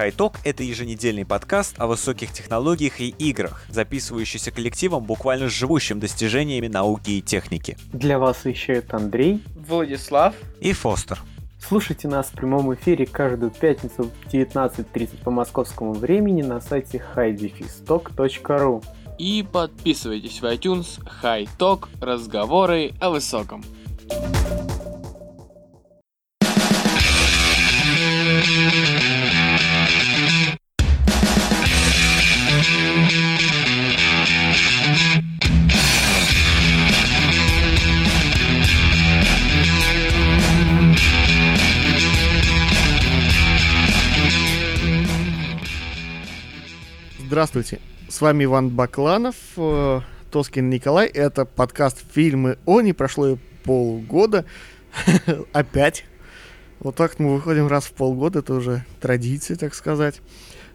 Хайток — это еженедельный подкаст о высоких технологиях и играх, записывающийся коллективом, буквально живущим достижениями науки и техники. Для вас вещают Андрей, Владислав и Фостер. Слушайте нас в прямом эфире каждую пятницу в 19.30 по московскому времени на сайте highdefistock.ru И подписывайтесь в iTunes High Talk разговоры о высоком. Здравствуйте, с вами Иван Бакланов, э, Тоскин Николай. Это подкаст «Фильмы о». Не прошло и полгода. Опять. Вот так мы выходим раз в полгода, это уже традиция, так сказать.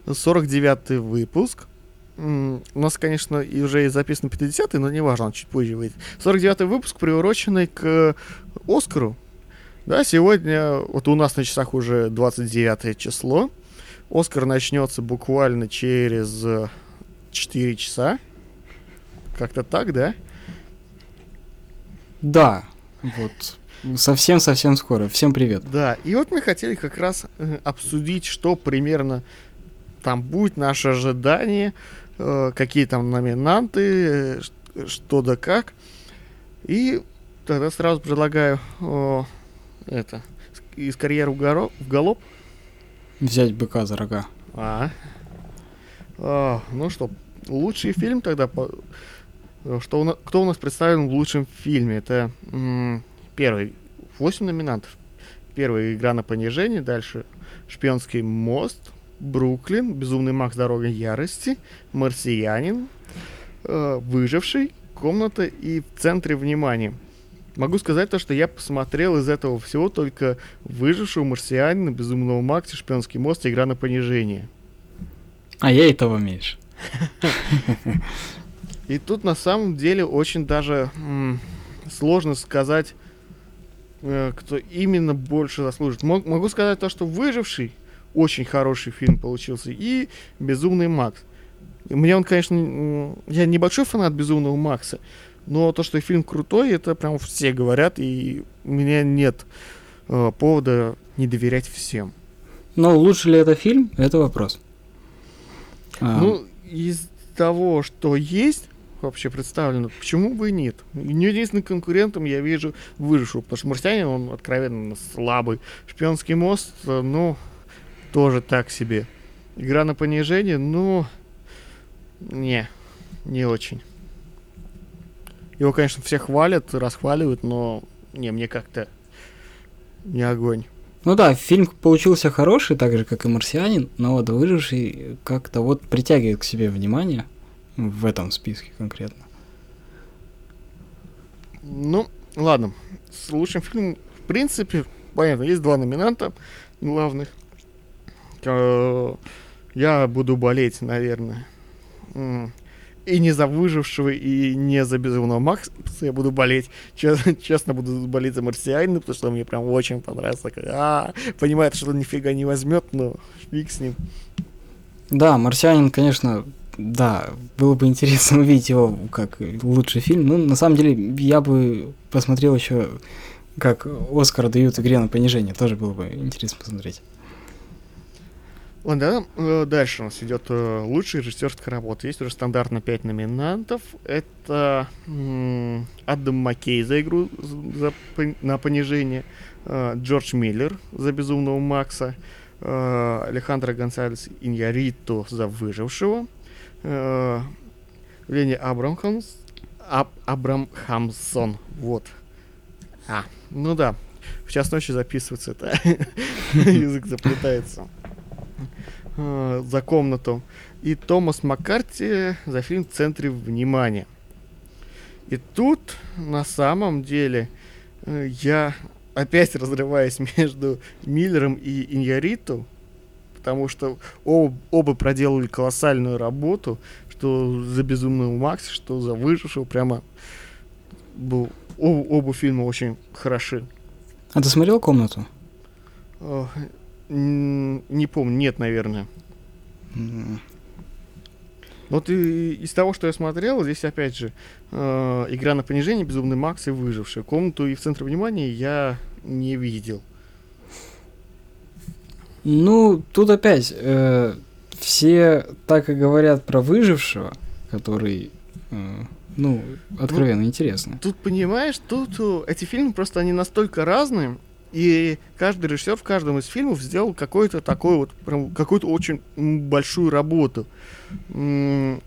49-й выпуск. У нас, конечно, и уже и записан 50-й, но не важно, он чуть позже выйдет. 49-й выпуск, приуроченный к Оскару. Да, сегодня, вот у нас на часах уже 29 число. Оскар начнется буквально через э, 4 часа. Как-то так, да? Да, вот. Совсем-совсем скоро. Всем привет. Да, и вот мы хотели как раз э, обсудить, что примерно там будет, наше ожидание, э, какие там номинанты, э, что да как. И тогда сразу предлагаю э, это из карьеры в, горо- в галоп. Взять быка за рога. А. А, ну что, лучший фильм тогда. по- Что у на- Кто у нас представлен в лучшем фильме? Это м, первый. 8 номинантов. Первый игра на понижение, дальше Шпионский мост, Бруклин, Безумный Макс Дорога ярости, Марсианин, э, Выживший, Комната и в центре внимания. Могу сказать то, что я посмотрел из этого всего только Выжившего, Марсианина, Безумного Макса, Шпионский мост и Игра на понижение. А я и того меньше. И тут на самом деле очень даже сложно сказать, э, кто именно больше заслужит. Мог- могу сказать то, что «Выживший» очень хороший фильм получился, и «Безумный Макс». Мне он, конечно, я небольшой фанат «Безумного Макса», но то, что фильм крутой, это прям все говорят, и у меня нет э, повода не доверять всем. Но лучше ли это фильм, это вопрос. А, Ну, из того, что есть вообще представлено, почему бы и нет? Не единственным конкурентом я вижу выжившего, потому что марсианин, он откровенно слабый. Шпионский мост, э, ну, тоже так себе. Игра на понижение, ну, не, не очень. Его, конечно, все хвалят, расхваливают, но не, мне как-то не огонь. ну да, фильм получился хороший, так же, как и «Марсианин», но вот «Выживший» как-то вот притягивает к себе внимание в этом списке конкретно. Ну, ладно. С лучшим фильмом, в принципе, понятно, есть два номинанта главных. Э, Я буду болеть, наверное. И не за выжившего, и не за безумного Макса. Я буду болеть. Честно, честно буду болеть за марсианина, потому что мне прям очень понравился. Такой, А, понимает, что он нифига не возьмет, но фиг с ним. Да, «Марсианин», конечно, да, было бы интересно увидеть его как лучший фильм. Ну, на самом деле, я бы посмотрел еще, как Оскар дают игре на понижение. Тоже было бы интересно посмотреть. Ладно, э, дальше у нас идет э, лучшая режиссерская работа. Есть уже стандартно 5 номинантов. Это Адам Маккей за игру за на понижение, э, Джордж Миллер за Безумного Макса, Алехандро Гонсалес Иньярито за Выжившего, Ленни Абрамхамс, Аб, Абрамхамсон, вот. А, ну да, в час ночи записывается это. Язык заплетается э, за комнату. И Томас Маккарти за фильм «В центре внимания». И тут, на самом деле, э, я опять разрываюсь между Миллером и Иньяриту, потому что об- оба проделали колоссальную работу, что за «Безумного Макса», что за «Выжившего». Прямо был, о- оба фильма очень хороши. А ты смотрел комнату? Не помню, нет, наверное. М, Вот и из того, что я смотрел, здесь опять же э, игра на понижение, безумный Макс и выживший. Комнату и в центре внимания я не видел. Ну, тут опять э, все так и говорят про выжившего, который, э, ну, откровенно интересно. Тут понимаешь, тут э, эти фильмы просто они настолько разные, и каждый режиссер в каждом из фильмов сделал какой-то такой вот прям какую-то очень большую работу. Э,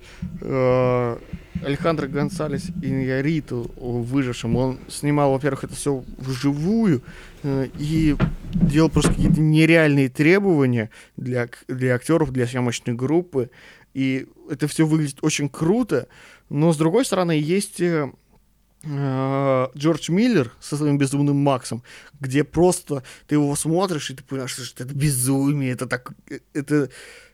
Алехандро Гонсалес Иньяриту выжившим, он снимал, во-первых, это все вживую э, и делал просто какие-то нереальные требования для, для актеров, для съемочной группы. И это все выглядит очень круто, но с другой стороны есть э, Джордж Миллер со своим безумным Максом, где просто ты его смотришь и ты понимаешь, что это безумие, это так, э, это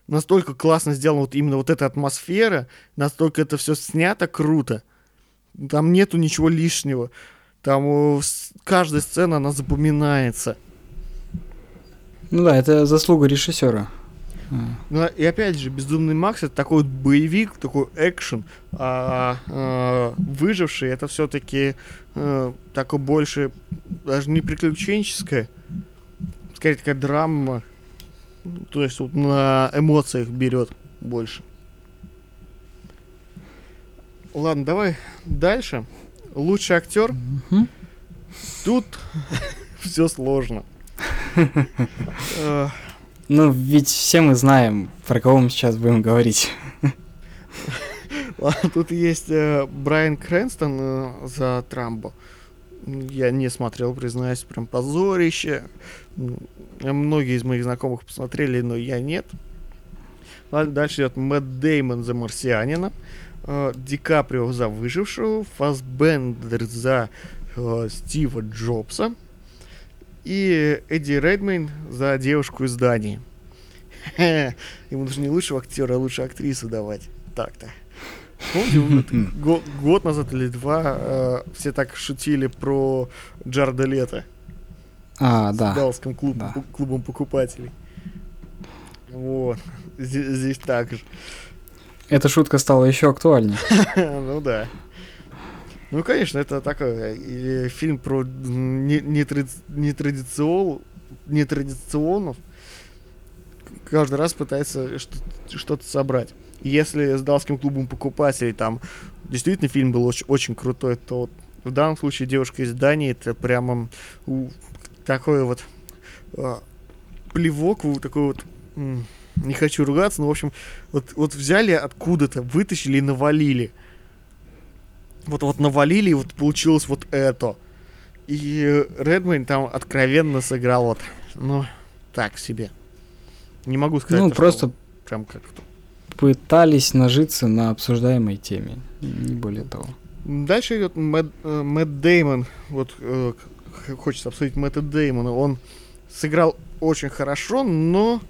настолько классно сделано, вот именно вот эта атмосфера, настолько это все снято круто. Там нету ничего лишнего. Там э, каждая сцена, она запоминается. Ну да, это заслуга режиссера. Ну, и опять же, Безумный Макс это такой вот боевик, такой экшен, а э, выживший это все-таки такое больше, даже не приключенческое, скорее такая драма, то есть вот на эмоциях берет больше. Ладно, давай дальше. Лучший актер. Мгм. Тут все сложно. Ну, ведь все мы знаем, про кого мы сейчас будем говорить. Ладно, Тут есть э, Брайан Крэнстон э, за Трамбо. Я не смотрел, признаюсь, прям позорище. Многие из моих знакомых посмотрели, но я нет. Ладно, дальше идет Мэтт Деймон за Марсианина, э, Ди Каприо за Выжившего, Фасбендер за Стива Джобса и Эдди Редмейн за Девушку из Дании. Ему нужно не лучшего актера, а лучшую актрису давать. Так-то. Помните, год назад или два э, все так шутили про Джарда Лето А, с да. Далласским клуб- да. клубом покупателей. Вот. Здесь, здесь так же. Эта шутка стала еще актуальнее. ну да. Ну, конечно, это такой э, фильм про нетради- нетрадициол- нетрадиционов. Каждый раз пытается что- что-то собрать. Если с Далским клубом покупателей там действительно фильм был очень, очень крутой, то вот в данном случае девушка из Дании это прямо такой вот а, плевок, такой вот не хочу ругаться, но в общем вот, вот взяли откуда-то, вытащили и навалили. Вот вот навалили, и вот получилось вот это. И Редмейн там откровенно сыграл вот, ну, так себе. Не могу сказать. Ну, просто прям как-то. пытались нажиться на обсуждаемой теме. Не более того. Дальше идет Мэтт, э, Мэтт Деймон. Вот э, хочется обсудить Мэтта Деймона. Он сыграл очень хорошо, но,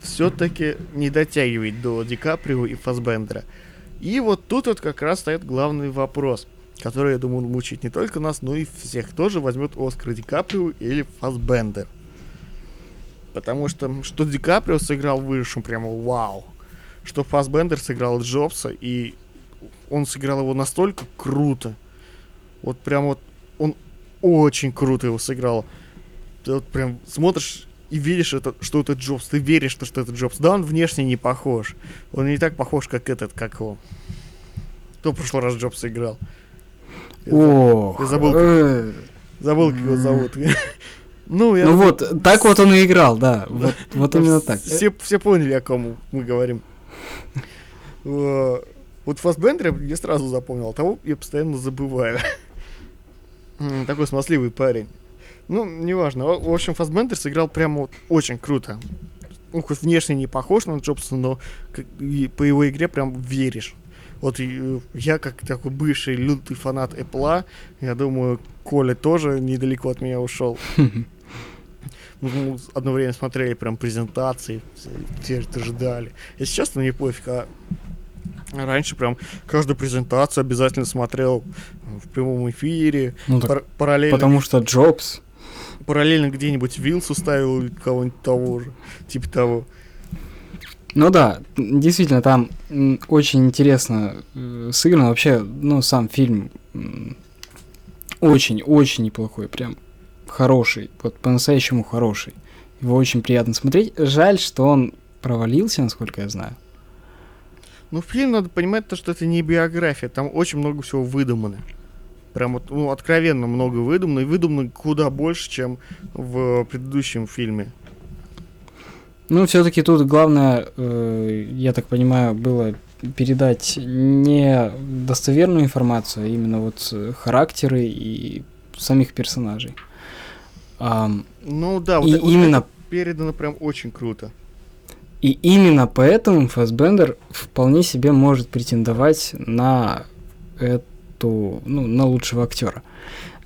все-таки не дотягивает до Ди Каприо и Фасбендера. И вот тут вот как раз стоит главный вопрос, который, я думаю, мучит не только нас, но и всех. Кто же возьмет Оскар Ди Каприо или Фасбендер? Потому что что Ди Каприо сыграл выжившим прямо вау. Что Фасбендер сыграл Джобса, и он сыграл его настолько круто. Вот прям вот он очень круто его сыграл. Ты вот прям смотришь и видишь, это, что это Джобс. Ты веришь, что, что это Джобс. Да, он внешне не похож. Он не так похож, как этот, как его. Кто в прошлый раз Джобса играл? Ох, я забыл, э, Забыл, как его зовут. Ну, я Ну вот, так вот он и играл, да. Вот, вот именно так. Все, все поняли, о ком мы говорим. Вот Фассбендера я сразу запомнил, а того я постоянно забываю. Такой смазливый парень. Ну, неважно. В общем, Фассбендер сыграл прямо вот очень круто. Ну, хоть внешне не похож на Джобса, но и по его игре прям веришь. Вот и, э, я, как такой бывший лютый фанат Apple, я думаю, Коля тоже недалеко от меня ушел. Мы одно время смотрели прям презентации, все, ждали. Если честно, мне пофиг, а раньше прям каждую презентацию обязательно смотрел в прямом эфире, Ну пар- параллельно. потому что Джобс. Параллельно где-нибудь Вилс уставил кого-нибудь того же, типа того. Ну да, действительно, там очень интересно э, сыграно. Вообще, ну, сам фильм очень-очень неплохой, прям хороший, вот по-настоящему хороший. Его очень приятно смотреть. Жаль, что он провалился, насколько я знаю. Ну, фильм надо понимать то, что это не биография, там очень много всего выдумано. Прям вот, ну, откровенно много выдумано, и выдумано куда больше, чем в предыдущем фильме. Ну, все-таки тут главное, э, я так понимаю, было передать не достоверную информацию, а именно вот э, характеры и самих персонажей. Ам, Ну да, вот, и вот именно это передано прям очень круто. И именно поэтому Фассбендер вполне себе может претендовать на эту, ну, на лучшего актера.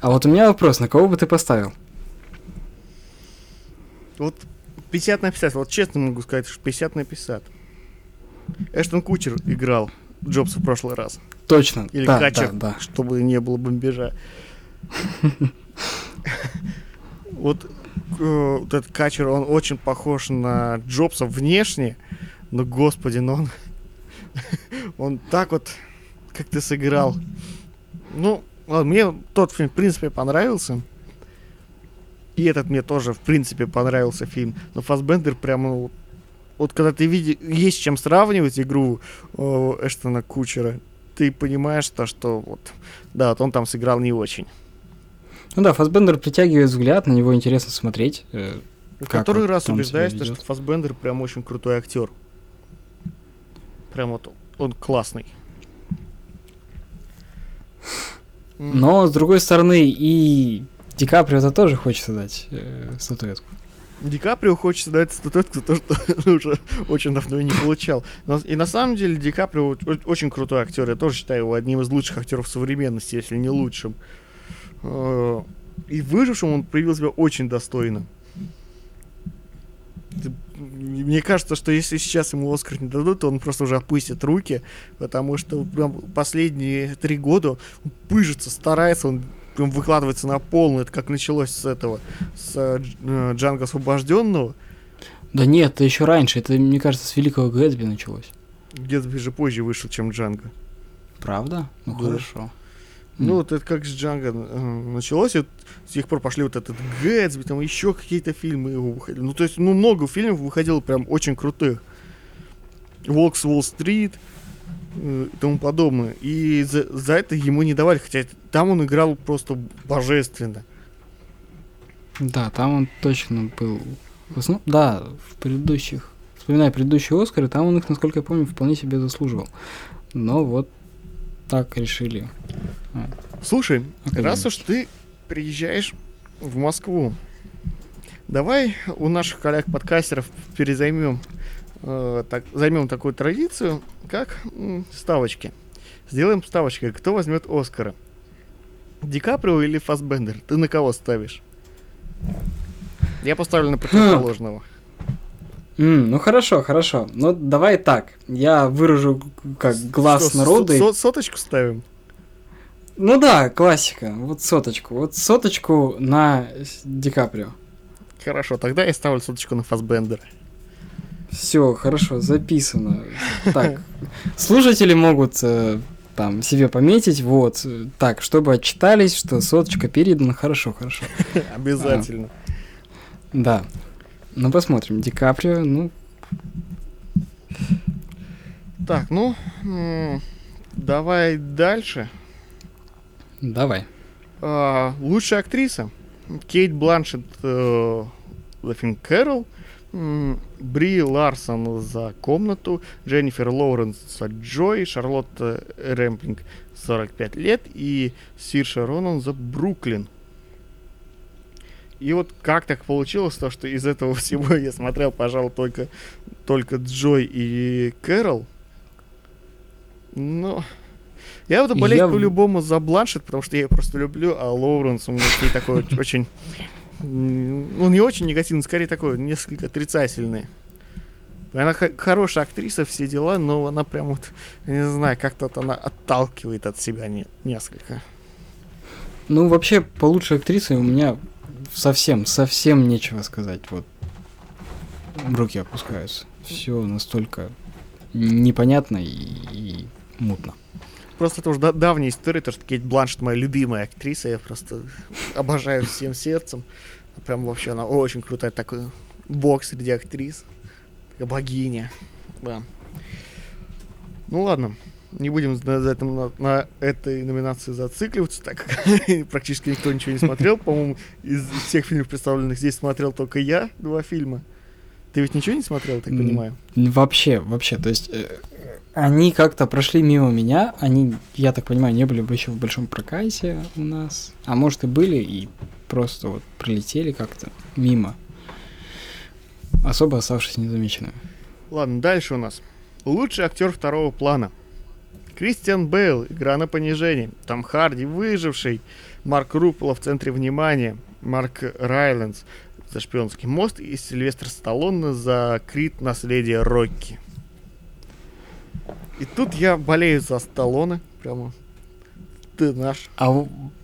А вот у меня вопрос, на кого бы ты поставил? Вот 50 на 50, вот честно могу сказать, что 50 на 50. Эштон Кучер играл Джобса в прошлый раз. Точно. Или да, Качер, да, да. чтобы не было бомбежа. Вот э, этот Качер, он очень похож на Джобса внешне, но, господи, но он, он так вот как-то сыграл. Ну, ладно, мне тот фильм, в принципе, понравился. И этот мне тоже, в принципе, понравился фильм. Но Фасбендер прям, ну, вот когда ты видишь, есть чем сравнивать игру э, Эштона Кучера, ты понимаешь то, что вот, да, вот он там сыграл не очень. Ну да, Фассбендер притягивает взгляд, на него интересно смотреть. э, В который вот раз убеждаюсь, то, что? Фасбендер прям очень крутой актер. Прям вот он классный. Но, с другой стороны, и Ди Каприо-то тоже хочется дать э, статуэтку. Ди Каприо хочется дать статуэтку за то, что уже очень давно и не получал. Но- и на самом деле Ди Каприо очень крутой актер. Я тоже считаю его одним из лучших актеров современности, если не лучшим. Э, И выжившим он проявил себя очень достойно. Мне кажется, что если сейчас ему Оскар не дадут, то он просто уже опустит руки, потому что прям последние три года он пыжится, старается, он прям выкладывается на полную. Это как началось с этого, с э, э, Джанго Освобожденного. Да нет, это еще раньше, это, мне кажется, с Великого Гэтсби началось. Гэтсби же позже вышел, чем Джанго. Правда? Ну Да. хорошо. Ну, вот это как с Джанго началось, и вот с тех пор пошли вот этот Гэтсби, там еще какие-то фильмы его выходили. Ну, то есть, ну, много фильмов выходило прям очень крутых. Волк с Уолл-стрит э, и тому подобное. И за, за это ему не давали, хотя там он играл просто божественно. Да, там он точно был. В основном, да, в предыдущих. Вспоминая предыдущие Оскары, там он их, насколько я помню, вполне себе заслуживал. Но вот так решили. Слушай, Академики. раз уж ты приезжаешь в Москву, давай у наших коллег-подкастеров перезаймем, э, так, займем такую традицию, как м, ставочки. Сделаем ставочкой, кто возьмет Оскара. Ди Каприо или Фасбендер? Ты на кого ставишь? Я поставлю на противоположного. М, ну хорошо, хорошо. Ну давай так. Я выражу как глаз Что, народа. и- со- соточку ставим? Ну да, классика. Вот соточку. Вот соточку на Ди Каприо. Хорошо, тогда я ставлю соточку на Фасбендера. Все, хорошо, записано. Так, слушатели могут э, там себе пометить, вот, э, так, чтобы отчитались, что соточка передана, хорошо, хорошо. Обязательно. Да. Ну, посмотрим. Ди Каприо, ну, Так, ну, давай дальше. Давай. А, лучшая актриса. Кейт Бланшет э, за Кэрол. Бри Ларсон за комнату. Дженнифер Лоуренс за Джой. Шарлотта Рэмплинг 45 лет. И Сирша Ронан за Бруклин. И вот как так получилось, то, что из этого всего я смотрел, пожалуй, только, только Джой и Кэрол. Но я буду болеть Я по-любому за Бланшет, потому что я ее просто люблю, а Лоуренс у меня ней такой очень... Ну, не очень негативный, скорее такой, несколько отрицательный. Она хорошая актриса, все дела, но она прям вот, не знаю, как-то она отталкивает от себя не- несколько. Ну, вообще, по лучшей актрисе у меня совсем, совсем нечего сказать. Вот руки опускаются. Все настолько непонятно и, и мутно. Просто это уже да- давняя история, то, что Кейт Бланшет моя любимая актриса, я просто обожаю всем сердцем. Прям вообще она очень крутая, такой бог среди актрис. Такая богиня. Да. Ну ладно, не будем на, на этом, на, на этой номинации зацикливаться, так как практически никто ничего не смотрел. По-моему, из всех фильмов, представленных здесь, смотрел только я два фильма. Ты ведь ничего не смотрел, так понимаю? Вообще, вообще, то есть э, они как-то прошли мимо меня, они, я так понимаю, не были бы еще в большом прокате у нас, а может и были, и просто вот прилетели как-то мимо, особо оставшись незамеченными. Ладно, дальше у нас. Лучший актер второго плана. Кристиан Бейл, игра на понижение. Том Харди, выживший. Марк Рупола в центре внимания. Марк Райлендс за шпионский мост. И Сильвестр Сталлоне за Крит наследие Рокки. И тут я болею за Сталлоне. Прямо. Ты наш. А,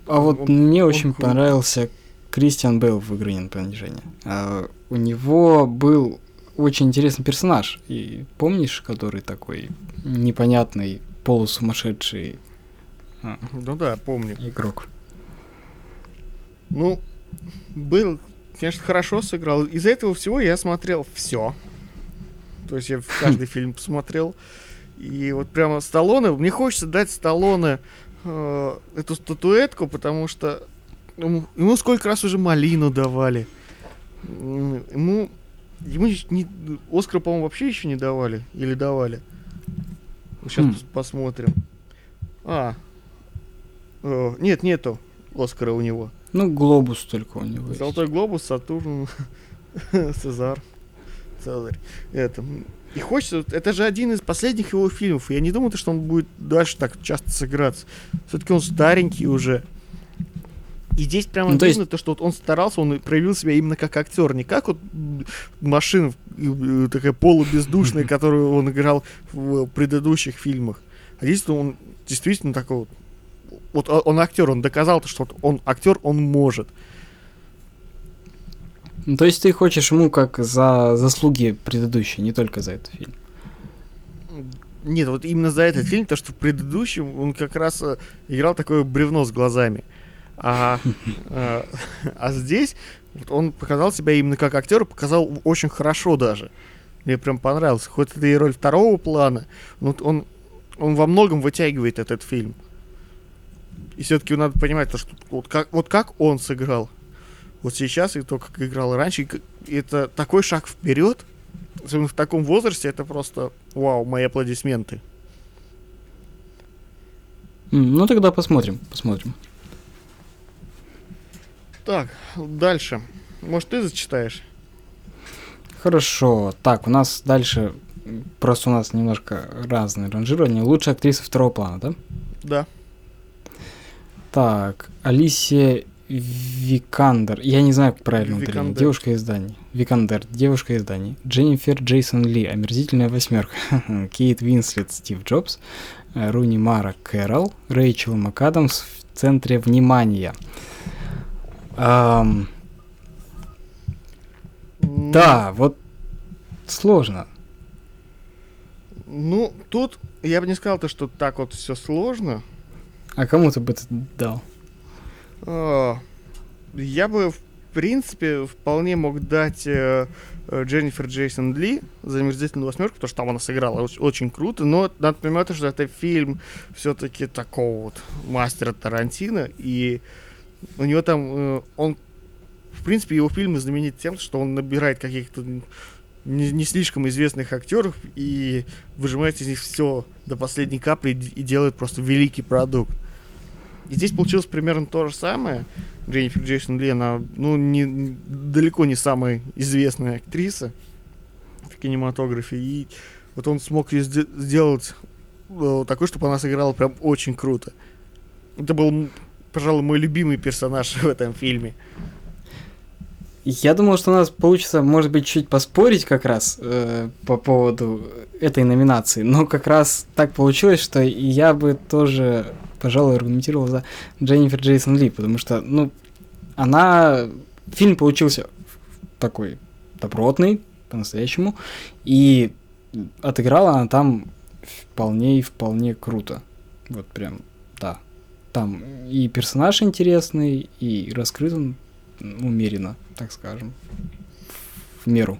а вот Он- мне он очень крут. понравился Кристиан Бейл в «Игре на понижение». А, у него был очень интересный персонаж. И помнишь, который такой непонятный, полусумасшедший а, Ну да, помню. игрок? Ну, был, конечно, хорошо сыграл. Из-за этого всего я смотрел все. То есть я каждый фильм посмотрел. И вот прямо Сталлоне, мне хочется дать Сталлоне э, эту статуэтку, потому что ему, ему сколько раз уже малину давали. Ему, ему не, Оскара, по-моему, вообще еще не давали. Или давали. Сейчас Хм. посмотрим. А. Э, нет, нету Оскара у него. Ну, глобус только у него. есть. Золотой глобус, Сатурн, Цезар, Цезарь. Это. И хочется, это же один из последних его фильмов. Я не думаю, что он будет дальше так часто сыграться. Все-таки он старенький уже. И здесь прямо Ну, то есть- видно то, что вот он старался, он проявил себя именно как актер, не как вот машина э, такая полубездушная, которую он играл в предыдущих фильмах. А здесь он действительно такой вот. Вот он актер, он доказал, то, что он актер, он может. Ну, то есть ты хочешь ему как за заслуги предыдущие, не только за этот фильм. Нет, вот именно за этот фильм, то что в предыдущем он как раз э, играл такое бревно с глазами. А, э, а здесь он показал себя именно как актер, показал очень хорошо даже. Мне прям понравился. Хоть это и роль второго плана, но он, он во многом вытягивает этот фильм. И все-таки надо понимать, то, что вот как, вот как он сыграл. Вот сейчас и то, как играл раньше, это такой шаг вперед, особенно в таком возрасте, это просто вау, мои аплодисменты. Ну, тогда посмотрим, посмотрим. Так, дальше. Может, ты зачитаешь? Хорошо. Так, у нас дальше... Просто у нас немножко разные ранжирования. Лучшая актриса второго плана, да? Да. Так, Алисия Викандер. Я не знаю, как правильно ударение. Девушка из Дании. Викандер, девушка из Дании. Дженнифер Джейсон Ли, омерзительная восьмерка. Кейт Винслет, Стив Джобс. э, Руни Мара Кэрол. Рэйчел МакАдамс в центре внимания. Ам, М, да, вот сложно. Ну, тут я бы не сказал, то, что так вот все сложно. А кому ты бы это дал? А, Я бы, в принципе, вполне мог дать э, э, Дженнифер Джейсон Ли за омерзительную восьмерку, потому что там она сыграла оч- очень круто, но надо понимать, что это фильм все-таки такого вот мастера Тарантино, и у него там, э, он, в принципе, его фильмы знаменит тем, что он набирает каких-то не, не слишком известных актеров и выжимает из них все до последней капли и делает просто великий продукт. И здесь получилось примерно то же самое. Дженнифер Джейсон Ли, она, ну, не, далеко не самая известная актриса в кинематографе. И вот он смог ее сде- сделать э, такой, чтобы она сыграла прям очень круто. Это был, пожалуй, мой любимый персонаж в этом фильме. Я думал, что у нас получится, может быть, чуть поспорить как раз э, по поводу этой номинации, но как раз так получилось, что я бы тоже, пожалуй, аргументировал за Дженнифер Джейсон Ли, потому что, ну, она фильм получился такой добротный, по-настоящему, и отыграла она там вполне и вполне круто. Вот прям, да. Там и персонаж интересный, и раскрыт он умеренно, так скажем, в меру.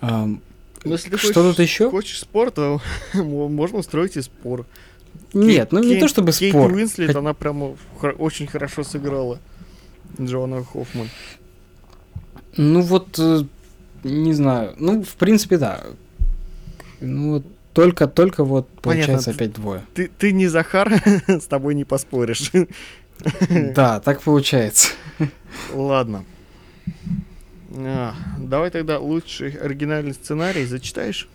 Ну, если ты что хочешь, тут еще? хочешь спор, то можно устроить и спор. Нет, ну не Кейт- то чтобы Кейт спор. Уинслет, Хот- она прямо очень хорошо сыграла. Джона Хоффман. Ну вот, э, не знаю. Ну, в принципе, да. Ну вот, только, только вот получается опять двое. Ты, ты не Захар, с тобой не поспоришь. Да, так получается. Ладно. А, давай тогда лучший оригинальный сценарий зачитаешь?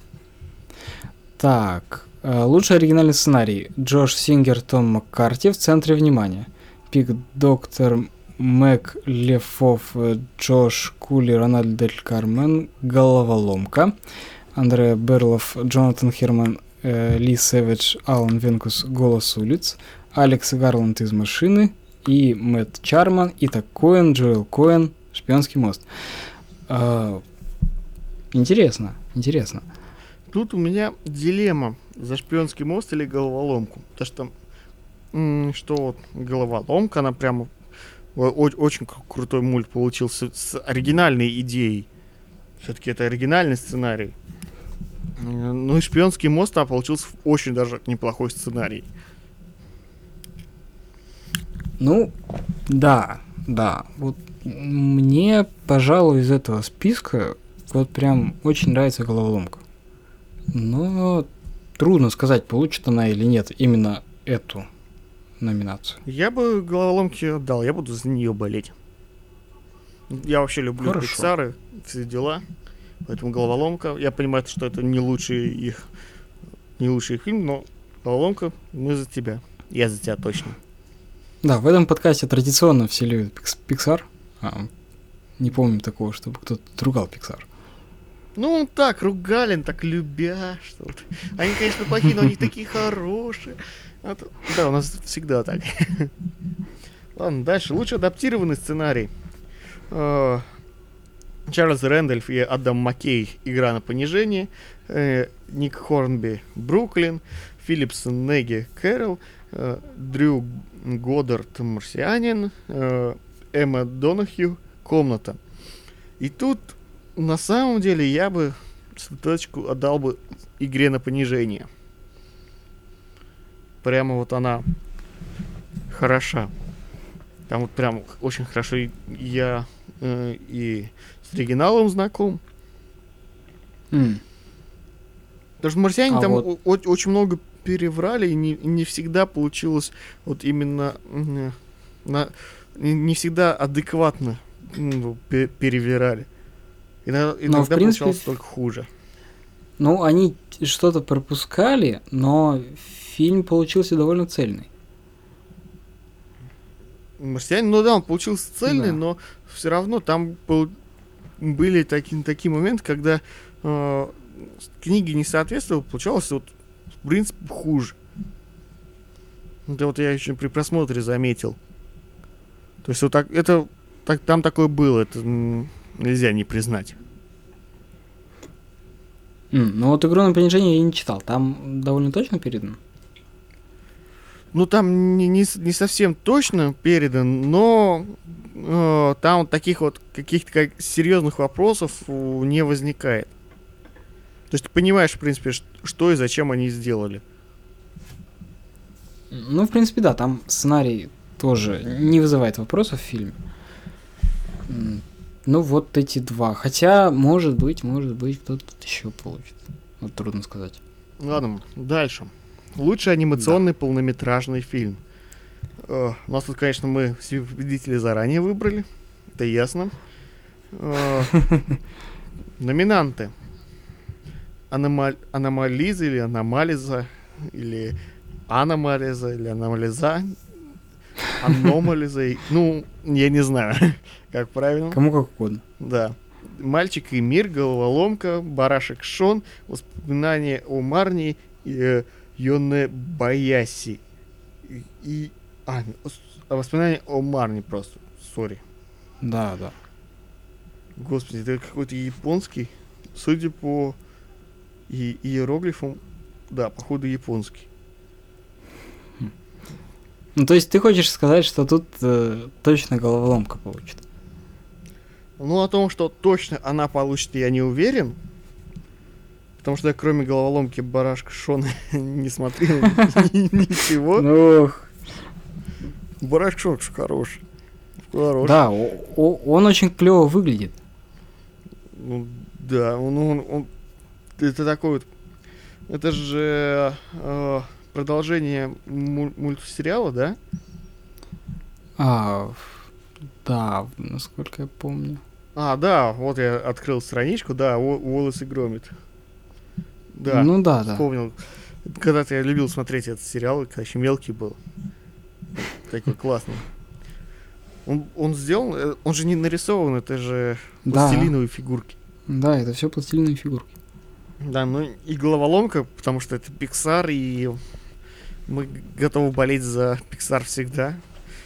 Так, лучший оригинальный сценарий. Джош Сингер, Том Маккарти в центре внимания. Пик Доктор Мэг Лефов, э, Джош Кули, Рональд Дель Кармен, Головоломка. Андреа Берлов, Джонатан Херман, э, Ли Сэвидж, Алан Венкус, Голос улиц. Алекс Гарланд из машины. И Мэтт Чарман, Ита Коэн, Джоэл Коэн, Шпионский мост. А, Интересно, интересно. Тут у меня дилемма за шпионский мост или головоломку. Потому что, что вот головоломка, она прямо очень кру- крутой мульт получился с оригинальной идеей. Все-таки это оригинальный сценарий. Ну и шпионский мост, а получился очень даже неплохой сценарий. Ну, да, да. Вот мне, пожалуй, из этого списка вот прям очень нравится головоломка. Но трудно сказать, получит она или нет именно эту номинацию. Я бы головоломки отдал, я буду за нее болеть. Я вообще люблю Хорошо. Пиксары, все дела. Поэтому головоломка. Я понимаю, что это не лучший их не лучший их фильм, но головоломка, мы за тебя. Я за тебя точно. Да, в этом подкасте традиционно все любят Pixar. А, не помню такого, чтобы кто-то ругал Pixar. Ну, так, ругали, так любя, что вот. Они, конечно, плохие, но они такие хорошие. А то- Да, у нас всегда так. Ладно, дальше. Лучше адаптированный сценарий. Э, Чарльз Рэндольф и Адам Маккей «Игра на понижение», э, Ник Хорнби «Бруклин», Филлипс Неги «Кэрол», э, Дрю Годдард «Марсианин», э, Эмма Донахью «Комната». И тут на самом деле я бы цветочку отдал бы игре на понижение. Прямо вот она хороша. Там вот прям очень хорошо я э, и с оригиналом знаком. М, Потому что марсиане А там вот- о- очень много переврали, и не, не всегда получилось вот именно на, не, не всегда адекватно пе- перевирали. Иногда, иногда принципе, получалось только хуже. Ну, они что-то пропускали, но фильм получился довольно цельный. Марсианин, ну да, он получился цельный, Да. но все равно там был- были такие, такие моменты, когда э, книги не соответствовали, получалось вот, в принципе, хуже. Это вот я еще при просмотре заметил. То есть вот так, это, так, там такое было, это нельзя не признать. М, ну вот игру на понижение я не читал. Там довольно точно передано. Ну, там не, не, не совсем точно передан, но э, там таких вот каких-то как серьезных вопросов не возникает. То есть ты понимаешь, в принципе, что и зачем они сделали. Ну, в принципе, да, там сценарий тоже не вызывает вопросов в фильме. Ну, вот эти два. Хотя, может быть, может быть, кто-то еще получит. Вот трудно сказать. Ладно, дальше. Лучший анимационный полнометражный фильм. Э, у нас тут, конечно, мы все победители заранее выбрали. Это ясно. Э, номинанты. Аномализа или аномализа, или аномализа, или аномализа, аномализа. и- Ну, я не знаю, как правильно. Кому как угодно. Да. Мальчик и мир, головоломка, барашек Шон, воспоминания о Марни э, Йоне Баяси. И, и- а, а, воспоминания о Марни просто. Сори. Да, да. Господи, это какой-то японский. Судя по и иероглифам, да, походу японский. Ну, то есть ты хочешь сказать, что тут э, точно головоломка получит? Ну, о том, что точно она получит, я не уверен. Потому что я кроме головоломки барашка Шона не смотрел ничего. Ох. Барашка Шон хорош. Хорош. Да, он очень клево выглядит. Ну, да, он, он, он- это такой вот, это же э, продолжение му- мультсериала, да? А, да, насколько я помню. А, да, вот я открыл страничку, да, Уоллес и Громит. Да, Ну да, да. вспомнил. Когда-то я любил смотреть этот сериал, когда еще мелкий был. Такой классный. Он, он сделан, э, он же не нарисован, это же Да, пластилиновые фигурки. да, это все пластилиновые фигурки. Да, ну и головоломка, потому что это Pixar, и мы готовы болеть за Pixar всегда.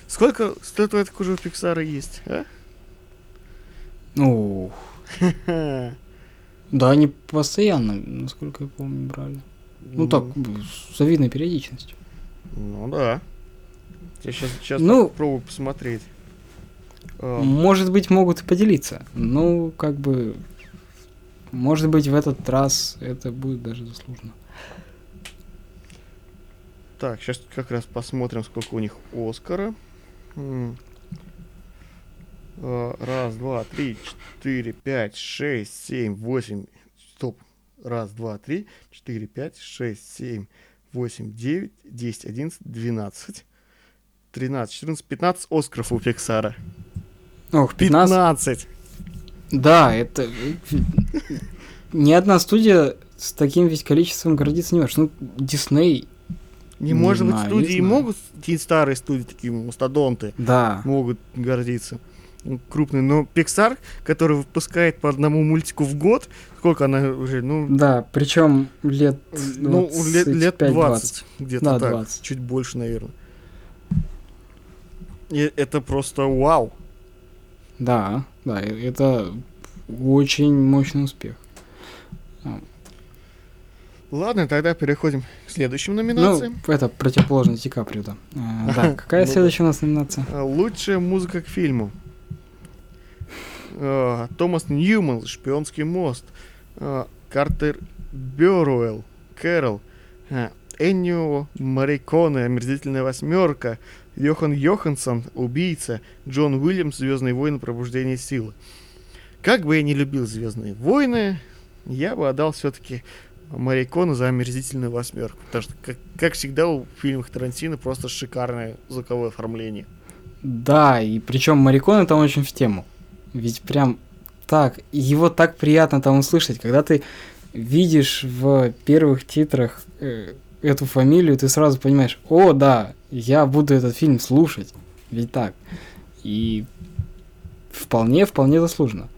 Сколько статуэток уже у Pixar есть, а? Ну, да, они постоянно, насколько я помню, брали. Ну так, с завидной периодичностью. Ну да. Я сейчас, сейчас Ну- попробую посмотреть. А, Может быть, могут и поделиться. Ну, как бы, может быть, в этот раз это будет даже заслуженно. Так, сейчас как раз посмотрим, сколько у них Оскара. А, Раз, два, три, четыре, пять, шесть, семь, восемь. Стоп. Раз, два, три, четыре, пять, шесть, семь, восемь, девять, десять, одиннадцать, двенадцать. 13, 14, 15 Оскаров у Пиксара. Ох, 15. 15! Да, это... Ни одна студия с таким ведь количеством гордиться не может. Ну, Дисней, Не, Не может быть, знаю, не студии могут, какие старые студии, такие мастодонты, да. могут гордиться. Ну, Крупные. Но Pixar, который выпускает по одному мультику в год, сколько она уже, ну, Да, причем лет ну лет, лет 25-20. 20, где-то Да, так, 20. чуть больше, наверное. И это просто вау. Да, да, это очень мощный успех. Ладно, тогда переходим следующим Ну, номинациям. это противоположность Ди Каприо, да. А, да, какая Ну следующая у нас номинация? А, Лучшая музыка к фильму. А, Томас Ньюман, «Шпионский мост». Картер Бёруэлл, «Кэрол». Эннио Мариконе, «Омерзительная восьмерка». Йохан Йоханссон, «Убийца». Джон Уильямс, «Звездные войны. Пробуждение силы». Как бы я не любил «Звездные войны», я бы отдал все-таки Марикону за омерзительную восьмерку. Потому что, как, как всегда, у фильмов Тарантино просто шикарное звуковое оформление. Да, и причем Мариконы там очень в тему. Ведь прям так, его так приятно там услышать, когда ты видишь в первых титрах э, эту фамилию, ты сразу понимаешь, о, да, я буду этот фильм слушать. Ведь так. И вполне, вполне заслуженно.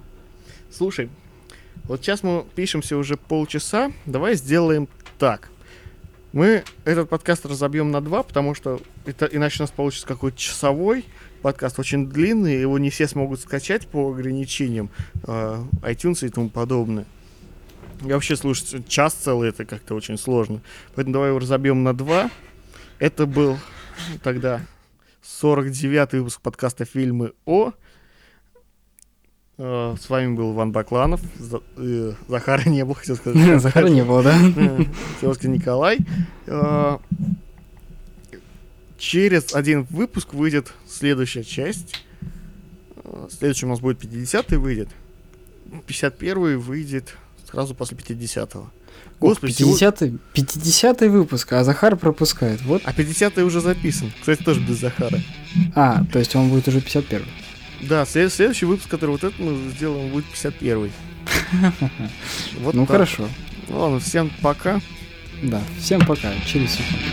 Слушай, вот сейчас мы пишемся уже полчаса. Давай сделаем так. Мы этот подкаст разобьем на два, потому что это, иначе у нас получится какой-то часовой подкаст, очень длинный, его не все смогут скачать по ограничениям э, iTunes и тому подобное. И вообще слушать час целый это как-то очень сложно. Поэтому давай его разобьем на два. Это был тогда 49-й выпуск подкаста «Фильмы о». Э, С вами был Иван Бакланов. Э, Захара не было, хотел сказать. Захара не было, да? Николай. Э, Через один выпуск выйдет следующая часть. Следующий у нас будет 50-й выйдет. 51-й выйдет сразу после 50-го. Господи, всего- 50-й, 50-й выпуск, а Захар пропускает. Вот. А 50-й уже записан. Кстати, тоже без Захара. А, то есть он будет уже 51 да, след- следующий выпуск, который вот этот мы сделаем, будет 51-й. Вот ну так. хорошо. Ну, ладно, всем пока. Да, всем пока. Через секунду.